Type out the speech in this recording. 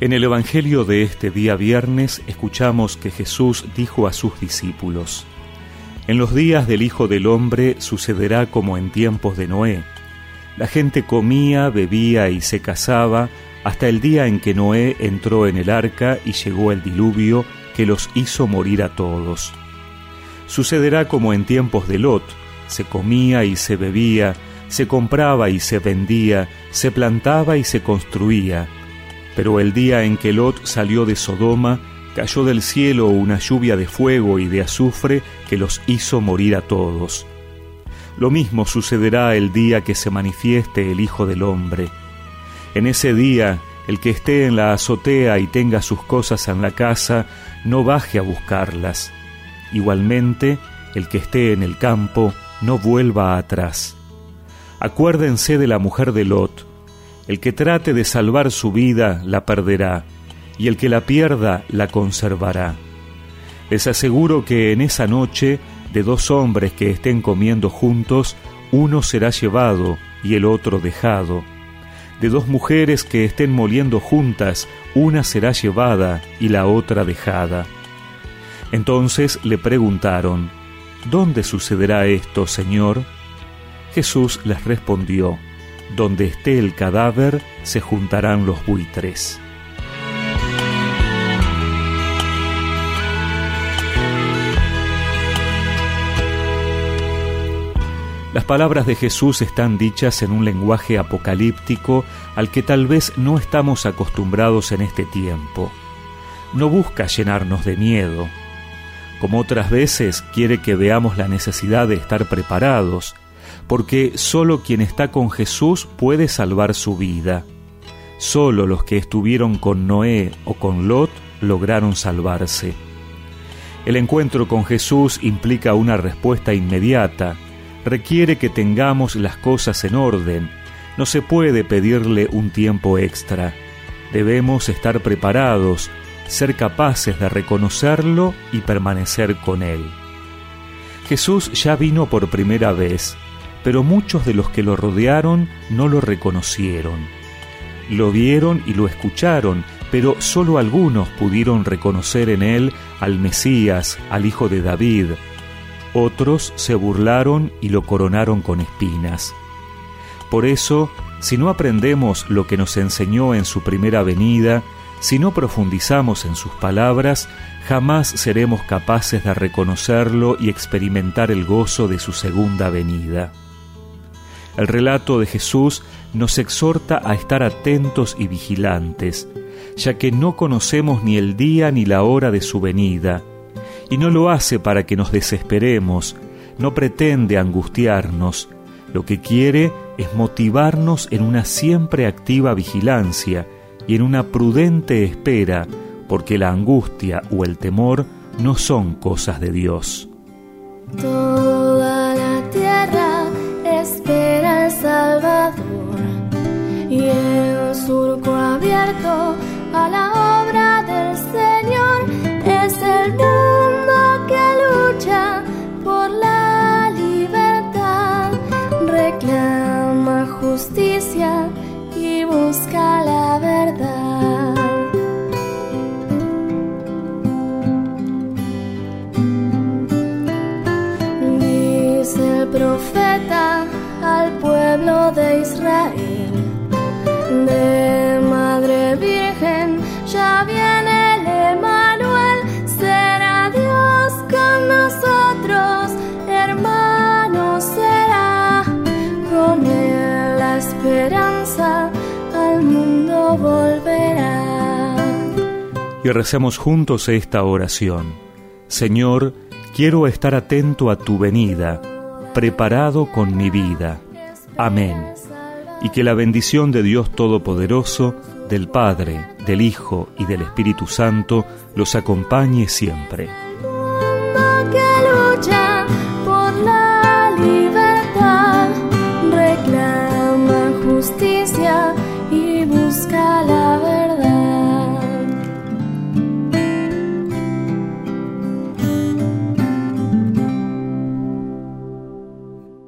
En el Evangelio de este día viernes escuchamos que Jesús dijo a sus discípulos, En los días del Hijo del Hombre sucederá como en tiempos de Noé. La gente comía, bebía y se casaba hasta el día en que Noé entró en el arca y llegó el diluvio que los hizo morir a todos. Sucederá como en tiempos de Lot, se comía y se bebía, se compraba y se vendía, se plantaba y se construía pero el día en que Lot salió de Sodoma, cayó del cielo una lluvia de fuego y de azufre que los hizo morir a todos. Lo mismo sucederá el día que se manifieste el Hijo del Hombre. En ese día, el que esté en la azotea y tenga sus cosas en la casa, no baje a buscarlas. Igualmente, el que esté en el campo, no vuelva atrás. Acuérdense de la mujer de Lot, el que trate de salvar su vida la perderá, y el que la pierda la conservará. Les aseguro que en esa noche de dos hombres que estén comiendo juntos, uno será llevado y el otro dejado. De dos mujeres que estén moliendo juntas, una será llevada y la otra dejada. Entonces le preguntaron, ¿Dónde sucederá esto, Señor? Jesús les respondió, donde esté el cadáver se juntarán los buitres. Las palabras de Jesús están dichas en un lenguaje apocalíptico al que tal vez no estamos acostumbrados en este tiempo. No busca llenarnos de miedo. Como otras veces quiere que veamos la necesidad de estar preparados, porque solo quien está con Jesús puede salvar su vida. Solo los que estuvieron con Noé o con Lot lograron salvarse. El encuentro con Jesús implica una respuesta inmediata, requiere que tengamos las cosas en orden, no se puede pedirle un tiempo extra. Debemos estar preparados, ser capaces de reconocerlo y permanecer con Él. Jesús ya vino por primera vez, pero muchos de los que lo rodearon no lo reconocieron. Lo vieron y lo escucharon, pero solo algunos pudieron reconocer en él al Mesías, al Hijo de David. Otros se burlaron y lo coronaron con espinas. Por eso, si no aprendemos lo que nos enseñó en su primera venida, si no profundizamos en sus palabras, jamás seremos capaces de reconocerlo y experimentar el gozo de su segunda venida. El relato de Jesús nos exhorta a estar atentos y vigilantes, ya que no conocemos ni el día ni la hora de su venida, y no lo hace para que nos desesperemos, no pretende angustiarnos, lo que quiere es motivarnos en una siempre activa vigilancia y en una prudente espera, porque la angustia o el temor no son cosas de Dios. A la obra del Señor es el mundo que lucha por la libertad, reclama justicia y busca la verdad. Dice el profeta al pueblo de Israel. Volverá. Y recemos juntos esta oración. Señor, quiero estar atento a tu venida preparado con mi vida. Amén. Y que la bendición de Dios Todopoderoso, del Padre, del Hijo y del Espíritu Santo los acompañe siempre.